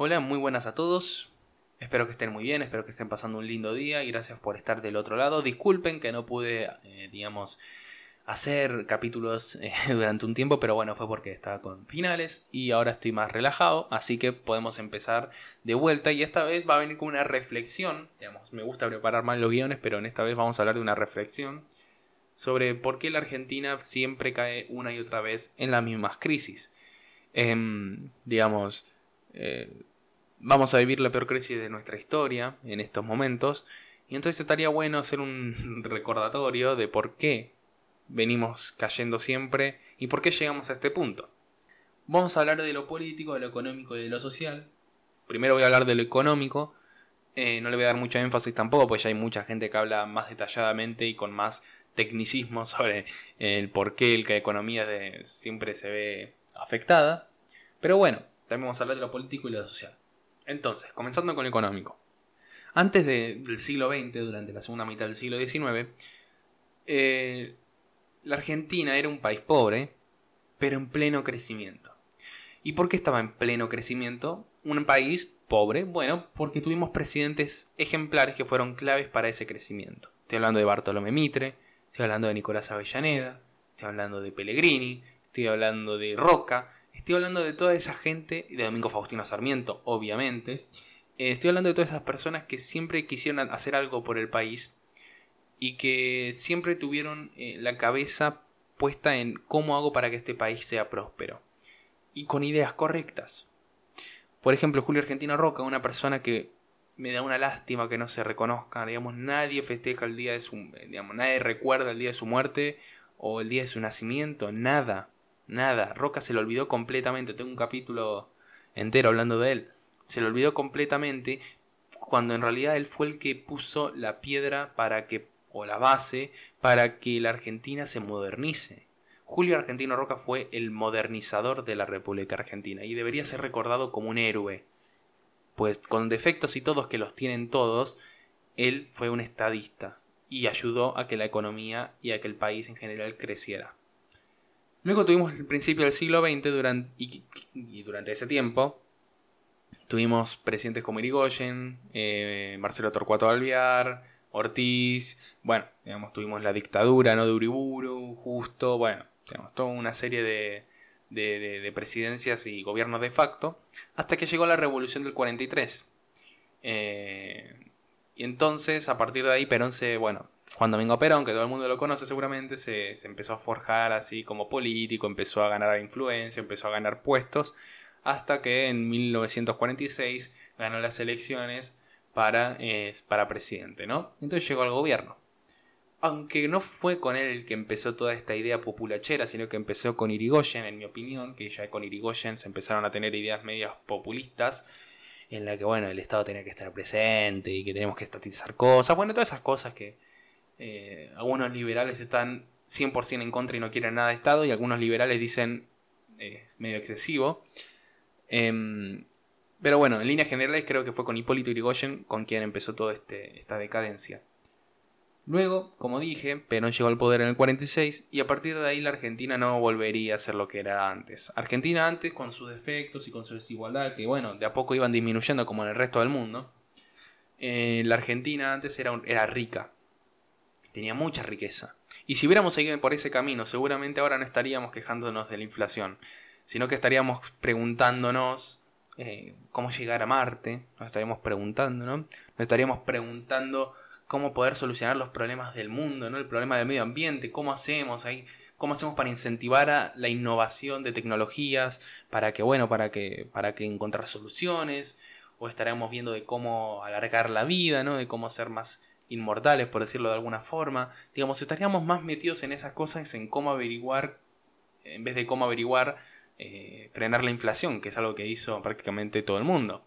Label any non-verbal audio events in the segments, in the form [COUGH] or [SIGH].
Hola, muy buenas a todos. Espero que estén muy bien, espero que estén pasando un lindo día y gracias por estar del otro lado. Disculpen que no pude, eh, digamos, hacer capítulos [LAUGHS] eh, durante un tiempo, pero bueno, fue porque estaba con finales y ahora estoy más relajado, así que podemos empezar de vuelta y esta vez va a venir con una reflexión, digamos, me gusta preparar mal los guiones, pero en esta vez vamos a hablar de una reflexión sobre por qué la Argentina siempre cae una y otra vez en las mismas crisis. Em, digamos, eh, vamos a vivir la peor crisis de nuestra historia en estos momentos. Y entonces estaría bueno hacer un [LAUGHS] recordatorio de por qué venimos cayendo siempre y por qué llegamos a este punto. Vamos a hablar de lo político, de lo económico y de lo social. Primero voy a hablar de lo económico. Eh, no le voy a dar mucho énfasis tampoco, pues ya hay mucha gente que habla más detalladamente y con más tecnicismo [LAUGHS] sobre el por qué la economía siempre se ve afectada. Pero bueno, también vamos a hablar de lo político y lo social. Entonces, comenzando con lo económico. Antes del siglo XX, durante la segunda mitad del siglo XIX, eh, la Argentina era un país pobre, pero en pleno crecimiento. ¿Y por qué estaba en pleno crecimiento? Un país pobre, bueno, porque tuvimos presidentes ejemplares que fueron claves para ese crecimiento. Estoy hablando de Bartolomé Mitre, estoy hablando de Nicolás Avellaneda, estoy hablando de Pellegrini, estoy hablando de Roca, Estoy hablando de toda esa gente, de Domingo Faustino Sarmiento, obviamente. Eh, estoy hablando de todas esas personas que siempre quisieron hacer algo por el país y que siempre tuvieron eh, la cabeza puesta en cómo hago para que este país sea próspero. Y con ideas correctas. Por ejemplo, Julio Argentino Roca, una persona que me da una lástima que no se reconozca. Digamos, nadie festeja el día de su. Digamos, nadie recuerda el día de su muerte o el día de su nacimiento. Nada. Nada, Roca se lo olvidó completamente. Tengo un capítulo entero hablando de él. Se lo olvidó completamente cuando en realidad él fue el que puso la piedra para que, o la base, para que la Argentina se modernice. Julio Argentino Roca fue el modernizador de la República Argentina y debería ser recordado como un héroe. Pues con defectos y todos que los tienen todos, él fue un estadista y ayudó a que la economía y a que el país en general creciera. Luego tuvimos el principio del siglo XX durante, y, durante ese tiempo tuvimos presidentes como Irigoyen, eh, Marcelo Torcuato Alvear, Ortiz, bueno, digamos, tuvimos la dictadura ¿no? de Uriburu, justo, bueno, digamos, toda una serie de, de, presidencias y gobiernos de facto, hasta que llegó la revolución del 43. Eh, y entonces, a partir de ahí, Perón se, bueno, Juan Domingo Perón, que todo el mundo lo conoce seguramente, se, empezó a forjar así como político, empezó a ganar influencia, empezó a ganar puestos, hasta que en 1946 ganó las elecciones para, para presidente, ¿no? Entonces llegó al gobierno. Aunque no fue con él el que empezó toda esta idea populachera, sino que empezó con Irigoyen, en mi opinión, que ya con Irigoyen se empezaron a tener ideas medias populistas, en la que, bueno, el Estado tenía que estar presente y que tenemos que estatizar cosas, bueno, todas esas cosas que, eh, algunos liberales están 100% en contra y no quieren nada de Estado y algunos liberales dicen es medio excesivo. Em, pero bueno, en líneas generales creo que fue con Hipólito Yrigoyen con quien empezó toda este, esta decadencia. Luego, como dije, Perón llegó al poder en el 46 y a partir de ahí la Argentina no volvería a ser lo que era antes. Argentina antes, con sus defectos y con su desigualdad, que bueno, de a poco iban disminuyendo como en el resto del mundo, eh, la Argentina antes era, era rica, tenía mucha riqueza. Y si hubiéramos seguido por ese camino, seguramente ahora no estaríamos quejándonos de la inflación, sino que estaríamos preguntándonos eh, cómo llegar a Marte, nos estaríamos preguntando, ¿no? Nos estaríamos preguntando cómo poder solucionar los problemas del mundo, ¿no? El problema del medio ambiente, cómo hacemos ahí, cómo hacemos para incentivar a la innovación de tecnologías, para que, bueno, para que, para que encontrar soluciones, o estaremos viendo de cómo alargar la vida, ¿no? De cómo ser más inmortales, por decirlo de alguna forma. Digamos, estaríamos más metidos en esas cosas, en cómo averiguar, en vez de cómo averiguar, eh, frenar la inflación, que es algo que hizo prácticamente todo el mundo.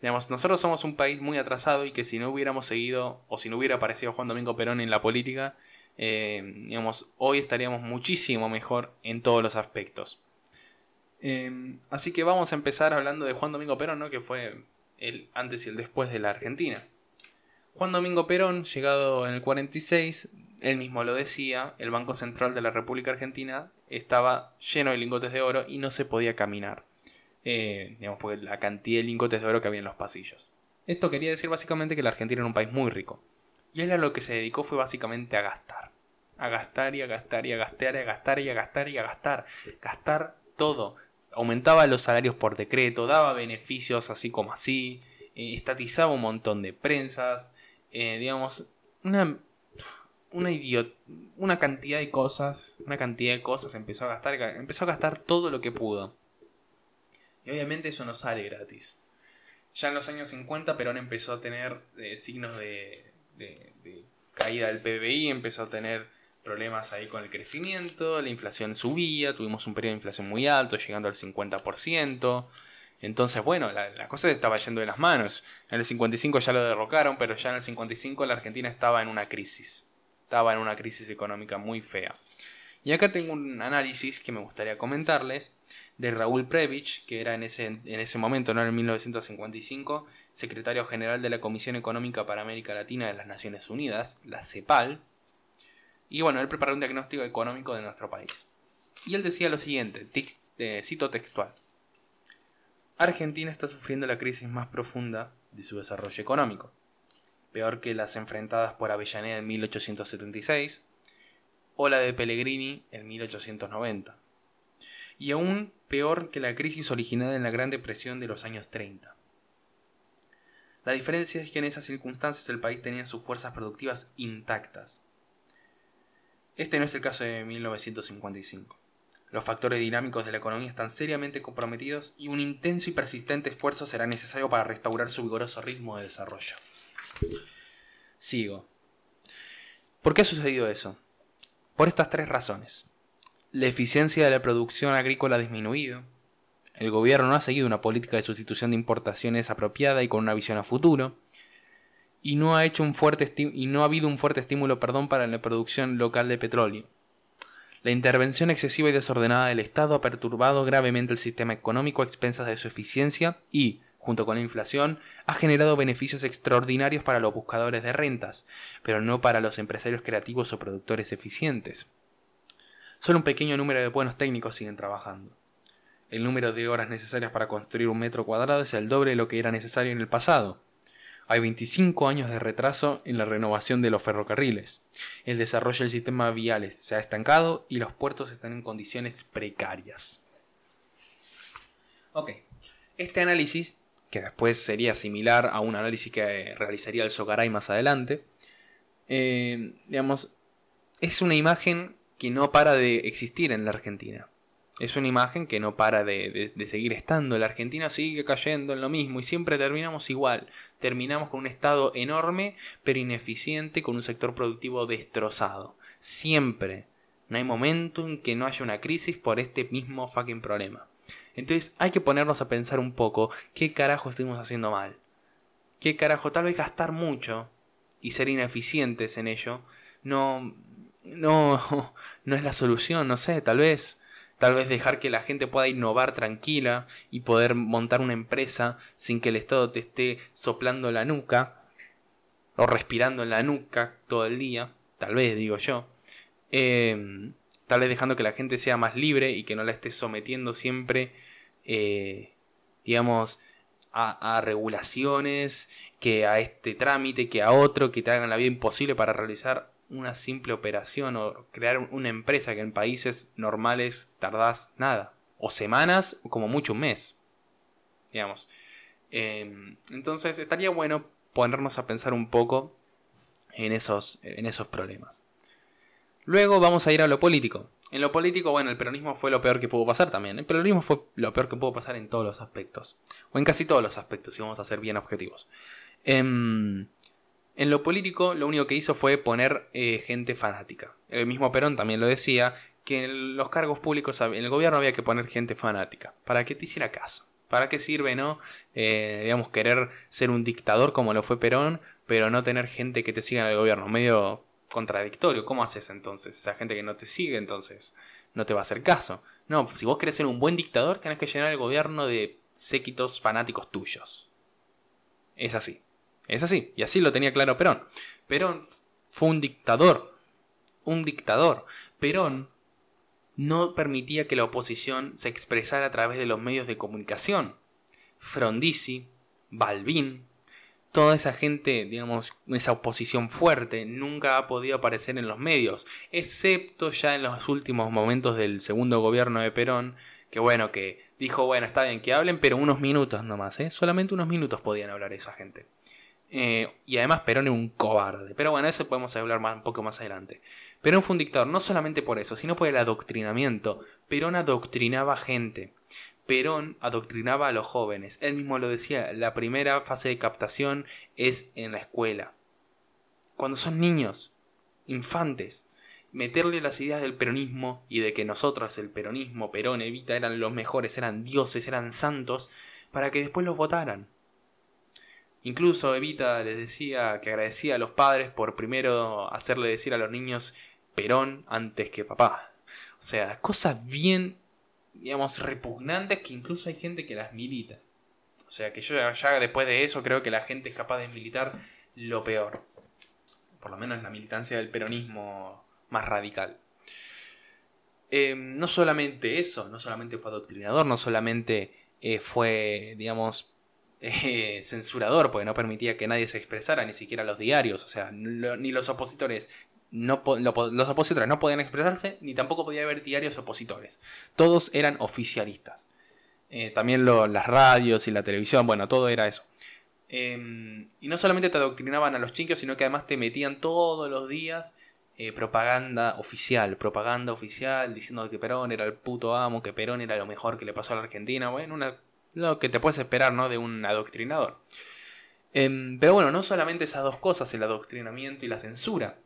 Digamos, nosotros somos un país muy atrasado y que si no hubiéramos seguido, o si no hubiera aparecido Juan Domingo Perón en la política, eh, digamos, hoy estaríamos muchísimo mejor en todos los aspectos. Eh, así que vamos a empezar hablando de Juan Domingo Perón, ¿no? que fue el antes y el después de la Argentina. Juan Domingo Perón, llegado en el 46, él mismo lo decía, el Banco Central de la República Argentina estaba lleno de lingotes de oro y no se podía caminar. eh, digamos, por la cantidad de lingotes de oro que había en los pasillos. Esto quería decir básicamente que la Argentina era un país muy rico. Y él a lo que se dedicó fue básicamente a gastar. A gastar y a gastar y a gastar y a gastar y a gastar y a gastar. Gastar todo. Aumentaba los salarios por decreto, daba beneficios así como así, eh, estatizaba un montón de prensas, eh, digamos, una, una idiot, una cantidad de cosas, una cantidad de cosas empezó a gastar, empezó a gastar todo lo que pudo. Y obviamente eso no sale gratis. Ya en los años 50 Perón empezó a tener eh, signos de, de, caída del PBI, empezó a tener problemas ahí con el crecimiento, la inflación subía, tuvimos un periodo de inflación muy alto, llegando al 50%. Entonces, bueno, la, la, cosa estaba yendo de las manos. En el 55 ya lo derrocaron, pero ya en el 55 la Argentina estaba en una crisis. Estaba en una crisis económica muy fea. Y acá tengo un análisis que me gustaría comentarles de Raúl Previch, que era en ese, en ese momento, no en 1955, secretario general de la Comisión Económica para América Latina de las Naciones Unidas, la CEPAL. Y bueno, él preparó un diagnóstico económico de nuestro país. Y él decía lo siguiente, eh, cito textual. Argentina está sufriendo la crisis más profunda de su desarrollo económico, peor que las enfrentadas por Avellaneda en 1876 o la de Pellegrini en 1890, y aún peor que la crisis originada en la Gran Depresión de los años 30. La diferencia es que en esas circunstancias el país tenía sus fuerzas productivas intactas. Este no es el caso de 1955. Los factores dinámicos de la economía están seriamente comprometidos y un intenso y persistente esfuerzo será necesario para restaurar su vigoroso ritmo de desarrollo. Sigo. ¿Por qué ha sucedido eso? Por estas tres razones. La eficiencia de la producción agrícola ha disminuido. El gobierno no ha seguido una política de sustitución de importaciones apropiada y con una visión a futuro. Y no ha, hecho un fuerte y no ha habido un fuerte estímulo perdón, para la producción local de petróleo. La intervención excesiva y desordenada del Estado ha perturbado gravemente el sistema económico a expensas de su eficiencia y, junto con la inflación, ha generado beneficios extraordinarios para los buscadores de rentas, pero no para los empresarios creativos o productores eficientes. Solo un pequeño número de buenos técnicos siguen trabajando. El número de horas necesarias para construir un metro cuadrado es el doble de lo que era necesario en el pasado, hay 25 años de retraso en la renovación de los ferrocarriles. El desarrollo del sistema vial se ha estancado y los puertos están en condiciones precarias. Ok, este análisis, que después sería similar a un análisis que realizaría el Sogaray más adelante, eh, digamos, es una imagen que no para de existir en la Argentina. Es una imagen que no para de, seguir estando. La Argentina sigue cayendo en lo mismo y siempre terminamos igual. Terminamos con un Estado enorme pero ineficiente, con un sector productivo destrozado. Siempre. No hay momento en que no haya una crisis por este mismo fucking problema. Entonces hay que ponernos a pensar un poco qué carajo estuvimos haciendo mal. ¿Qué carajo? Tal vez gastar mucho y ser ineficientes en ello no no [LAUGHS] no es la solución, no sé, tal vez Tal vez dejar que la gente pueda innovar tranquila y poder montar una empresa sin que el Estado te esté soplando la nuca o respirando en la nuca todo el día. Tal vez, digo yo. Em, tal vez dejando que la gente sea más libre y que no la esté sometiendo siempre, eh, digamos, a, a, regulaciones, que a este trámite, que a otro, que te hagan la vida imposible para realizar una simple operación o crear una empresa que en países normales tardás nada, o semanas o como mucho un mes, digamos. Em, entonces estaría bueno ponernos a pensar un poco en esos, en esos problemas. Luego vamos a ir a lo político. En lo político, bueno, el peronismo fue lo peor que pudo pasar también. El peronismo fue lo peor que pudo pasar en todos los aspectos. O en casi todos los aspectos, si vamos a ser bien objetivos. Eh, en lo político, lo único que hizo fue poner eh, gente fanática. El mismo Perón también lo decía, que en los cargos públicos, en el gobierno había que poner gente fanática, para que te hiciera caso. ¿Para qué sirve, no? Eh, digamos, querer ser un dictador como lo fue Perón, pero no tener gente que te siga en el gobierno. Medio contradictorio. ¿Cómo haces entonces? Esa gente que no te sigue, entonces no te va a hacer caso. No, si vos querés ser un buen dictador, tenés que llenar el gobierno de séquitos fanáticos tuyos. Es así. Es así, y así lo tenía claro Perón. Perón fue un dictador, un dictador. Perón no permitía que la oposición se expresara a través de los medios de comunicación. Frondizi, Balbín, toda esa gente, digamos, esa oposición fuerte, nunca ha podido aparecer en los medios, excepto ya en los últimos momentos del segundo gobierno de Perón, que bueno, que dijo, bueno, está bien que hablen, pero unos minutos nomás, ¿eh? solamente unos minutos podían hablar esa gente. Eh, y además Perón era un cobarde. Pero bueno, eso podemos hablar más, un poco más adelante. Perón fue un dictador, no solamente por eso, sino por el adoctrinamiento. Perón adoctrinaba gente. Perón adoctrinaba a los jóvenes. Él mismo lo decía, la primera fase de captación es en la escuela. Cuando son niños, infantes, meterle las ideas del peronismo y de que nosotros, el peronismo, Perón, Evita, eran los mejores, eran dioses, eran santos, para que después los votaran. Incluso Evita les decía que agradecía a los padres por primero hacerle decir a los niños Perón antes que papá. O sea, cosas bien, digamos, repugnantes que incluso hay gente que las milita. O sea, que yo ya después de eso creo que la gente es capaz de militar lo peor. Por lo menos la militancia del peronismo más radical. Em, no solamente eso, no solamente fue adoctrinador, no solamente eh, fue, digamos, eh, censurador, porque no permitía que nadie se expresara, ni siquiera los diarios, o sea, ni los opositores. No, los opositores no podían expresarse, ni tampoco podía haber diarios opositores. Todos eran oficialistas. Eh, también las radios y la televisión, bueno, todo era eso. Em, y no solamente te adoctrinaban a los chinquios, sino que además te metían todos los días eh, propaganda oficial, propaganda oficial diciendo que Perón era el puto amo, que Perón era lo mejor que le pasó a la Argentina. Bueno, una lo que te puedes esperar, ¿no? De un adoctrinador. Em, pero bueno, no solamente esas dos cosas, el adoctrinamiento y la censura,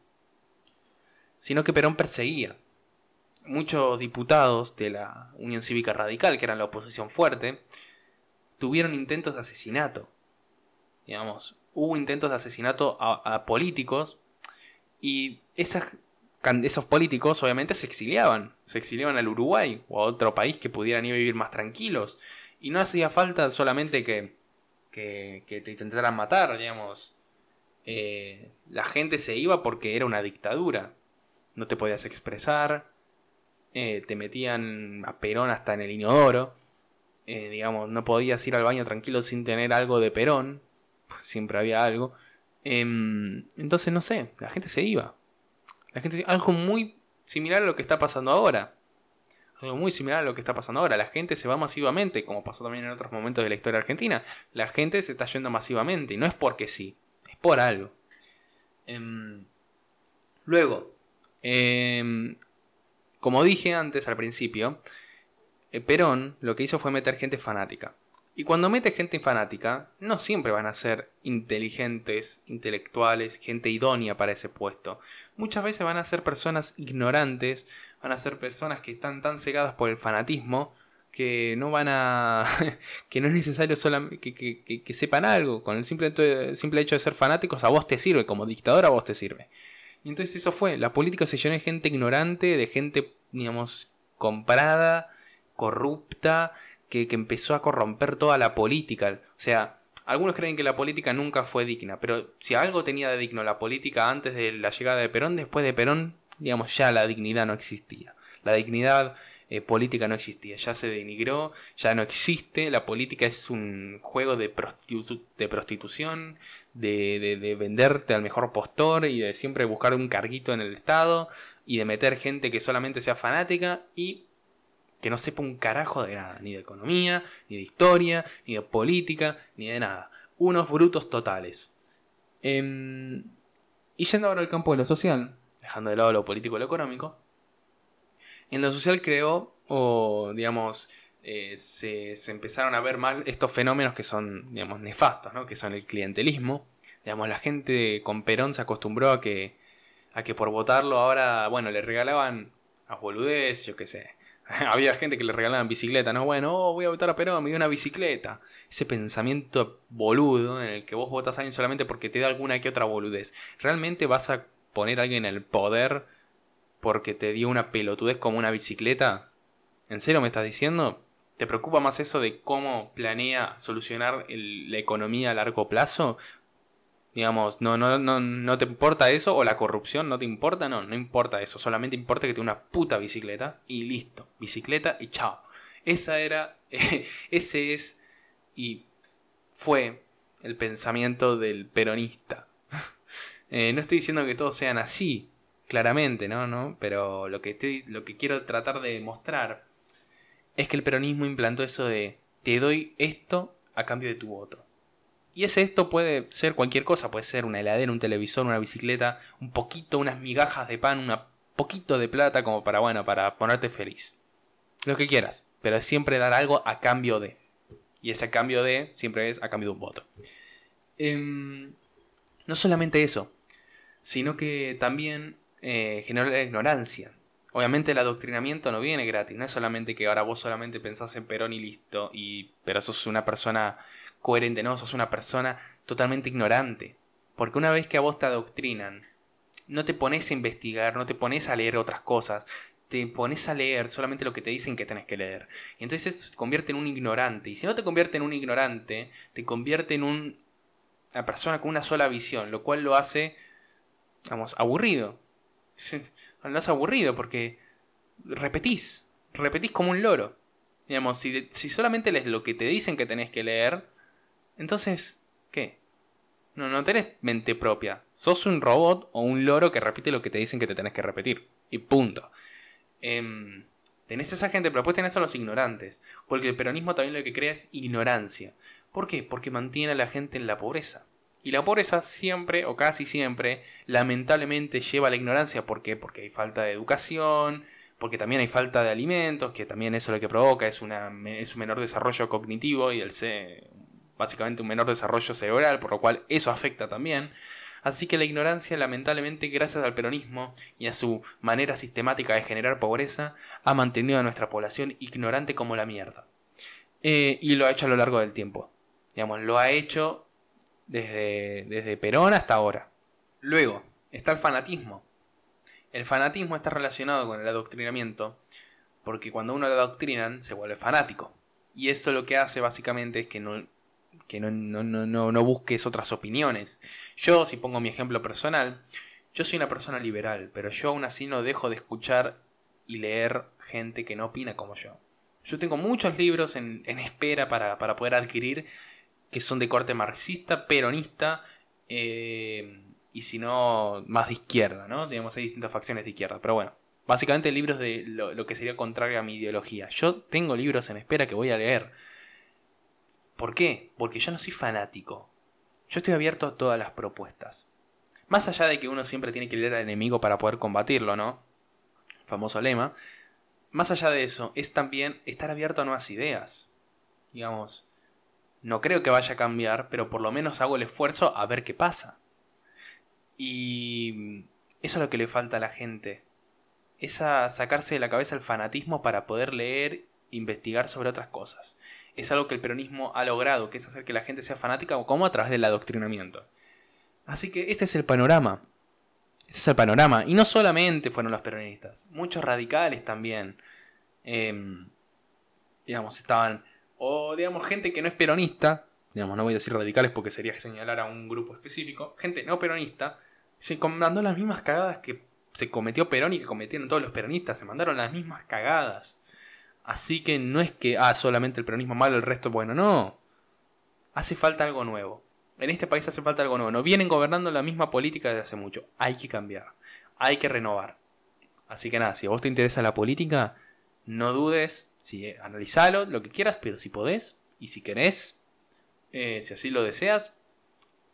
sino que Perón perseguía. Muchos diputados de la Unión Cívica Radical, que eran la oposición fuerte, tuvieron intentos de asesinato. Digamos, hubo intentos de asesinato a, políticos y esas, esos políticos obviamente se exiliaban. Se exiliaban al Uruguay o a otro país que pudieran ir a vivir más tranquilos. Y no hacía falta solamente que, que, te intentaran matar, digamos. Eh, la gente se iba porque era una dictadura. No te podías expresar. Eh, te metían a Perón hasta en el inodoro. Eh, digamos, no podías ir al baño tranquilo sin tener algo de Perón. Siempre había algo. Em, entonces, no sé, la gente se iba. La gente, algo muy similar a lo que está pasando ahora. Algo muy similar a lo que está pasando ahora. La gente se va masivamente, como pasó también en otros momentos de la historia argentina. La gente se está yendo masivamente y no es porque sí, es por algo. Em, luego, em, como dije antes al principio, eh, Perón lo que hizo fue meter gente fanática. Y cuando mete gente fanática, no siempre van a ser inteligentes, intelectuales, gente idónea para ese puesto. Muchas veces van a ser personas ignorantes, van a ser personas que están tan cegadas por el fanatismo que no van a. [LAUGHS] que no es necesario que, que, sepan algo. Con el simple, simple hecho de ser fanáticos, a vos te sirve, como dictador a vos te sirve. Y entonces eso fue. La política se llenó de gente ignorante, de gente, digamos, comprada, corrupta, que, empezó a corromper toda la política. O sea, algunos creen que la política nunca fue digna, pero si algo tenía de digno la política antes de la llegada de Perón, después de Perón digamos, ya la dignidad no existía. La dignidad eh, política no existía, ya se denigró, ya no existe, la política es un juego de, de prostitución, de, de, venderte al mejor postor y de siempre buscar un carguito en el Estado y de meter gente que solamente sea fanática y que no sepa un carajo de nada, ni de economía, ni de historia, ni de política, ni de nada. Unos brutos totales. Em, y yendo ahora al campo de lo social, dejando de lado lo político y lo económico, en lo social creó, o digamos, eh, se, empezaron a ver mal estos fenómenos que son, digamos, nefastos, ¿no? que son el clientelismo. Digamos, la gente con Perón se acostumbró a que, a que por votarlo ahora, bueno, le regalaban a boludez, yo qué sé. [LAUGHS] Había gente que le regalaban bicicleta, ¿no? Bueno, oh, voy a votar a Perón, me dio una bicicleta. Ese pensamiento boludo en el que vos votas a alguien solamente porque te da alguna que otra boludez. ¿Realmente vas a poner a alguien en el poder porque te dio una pelotudez como una bicicleta? ¿En serio me estás diciendo? ¿Te preocupa más eso de cómo planea solucionar la economía a largo plazo? Digamos, no, no, no, no te importa eso, o la corrupción no te importa, no, no importa eso, solamente importa que tenga una puta bicicleta y listo, bicicleta y chao. Esa era, [LAUGHS] ese es y fue el pensamiento del peronista. [LAUGHS] Eh, no estoy diciendo que todos sean así, claramente, ¿no? ¿no? Pero lo que, estoy, lo que quiero tratar de mostrar es que el peronismo implantó eso de te doy esto a cambio de tu voto. Y ese esto puede ser cualquier cosa, puede ser una heladera, un televisor, una bicicleta, un poquito, unas migajas de pan, un poquito de plata como para, bueno, para ponerte feliz. Lo que quieras, pero siempre dar algo a cambio de. Y ese cambio de siempre es a cambio de un voto. Em, no solamente eso, sino que también eh, genera la ignorancia. Obviamente el adoctrinamiento no viene gratis, no es solamente que ahora vos solamente pensás en Perón y listo, y, pero sos una persona coherente, no, sos una persona totalmente ignorante. Porque una vez que a vos te adoctrinan, no te pones a investigar, no te pones a leer otras cosas, te pones a leer solamente lo que te dicen que tenés que leer. Y entonces eso te convierte en un ignorante. Y si no te convierte en un ignorante, te convierte en un, una persona con una sola visión, lo cual lo hace, vamos, aburrido. [LAUGHS] Lo hace aburrido porque repetís, repetís como un loro. Digamos, si, si solamente lees lo que te dicen que tenés que leer, entonces, ¿qué? No, no tenés mente propia. Sos un robot o un loro que repite lo que te dicen que te tenés que repetir. Y punto. Em, tenés esa gente, pero después tenés a los ignorantes. Porque el peronismo también lo que crea es ignorancia. ¿Por qué? Porque mantiene a la gente en la pobreza. Y la pobreza siempre, o casi siempre, lamentablemente lleva a la ignorancia. ¿Por qué? Porque hay falta de educación, porque también hay falta de alimentos, que también eso lo que provoca es, una, es un menor desarrollo cognitivo y el, básicamente un menor desarrollo cerebral, por lo cual eso afecta también. Así que la ignorancia, lamentablemente, gracias al peronismo y a su manera sistemática de generar pobreza, ha mantenido a nuestra población ignorante como la mierda. Eh, y lo ha hecho a lo largo del tiempo. Digamos, lo ha hecho desde, desde Perón hasta ahora. Luego, está el fanatismo. El fanatismo está relacionado con el adoctrinamiento, porque cuando uno lo adoctrinan se vuelve fanático. Y eso lo que hace básicamente es que no, que no, no, busques otras opiniones. Yo, si pongo mi ejemplo personal, yo soy una persona liberal, pero yo aún así no dejo de escuchar y leer gente que no opina como yo. Yo tengo muchos libros en, espera para, poder adquirir que son de corte marxista, peronista, eh, y si no, más de izquierda, ¿no? Digamos, hay distintas facciones de izquierda, pero bueno. Básicamente libros de lo que sería contrario a mi ideología. Yo tengo libros en espera que voy a leer. ¿Por qué? Porque yo no soy fanático. Yo estoy abierto a todas las propuestas. Más allá de que uno siempre tiene que leer al enemigo para poder combatirlo, ¿no? Famoso lema. Más allá de eso, es también estar abierto a nuevas ideas. Digamos, no creo que vaya a cambiar, pero por lo menos hago el esfuerzo a ver qué pasa. Y eso es lo que le falta a la gente. Es a sacarse de la cabeza el fanatismo para poder leer investigar sobre otras cosas. Es algo que el peronismo ha logrado, que es hacer que la gente sea fanática como a través del adoctrinamiento. Así que este es el panorama. Este es el panorama. Y no solamente fueron los peronistas, muchos radicales también. Em, digamos, estaban. O digamos, gente que no es peronista. Digamos, no voy a decir radicales porque sería señalar a un grupo específico. Gente no peronista. Se mandó las mismas cagadas que se cometió Perón y que cometieron todos los peronistas. Se mandaron las mismas cagadas. Así que no es que, ah, solamente el peronismo malo, el resto bueno, no. Hace falta algo nuevo. En este país hace falta algo nuevo. No vienen gobernando la misma política desde hace mucho. Hay que cambiar. Hay que renovar. Así que nada, si a vos te interesa la política, no dudes, si, eh, analizalo, lo que quieras, pero si podés y si querés, eh, si así lo deseas,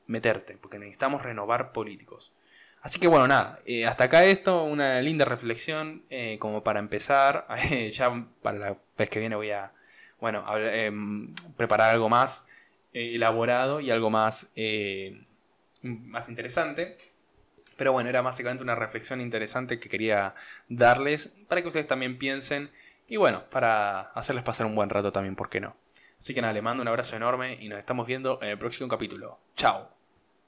meterte, porque necesitamos renovar políticos. Así que bueno, nada, eh, hasta acá esto, una linda reflexión eh, como para empezar. [LAUGHS] ya para la vez que viene voy a, bueno, em, preparar algo más eh, elaborado y algo más, más interesante. Pero bueno, era básicamente una reflexión interesante que quería darles para que ustedes también piensen y bueno, para hacerles pasar un buen rato también, ¿por qué no? Así que nada, les mando un abrazo enorme y nos estamos viendo en el próximo capítulo. Chao.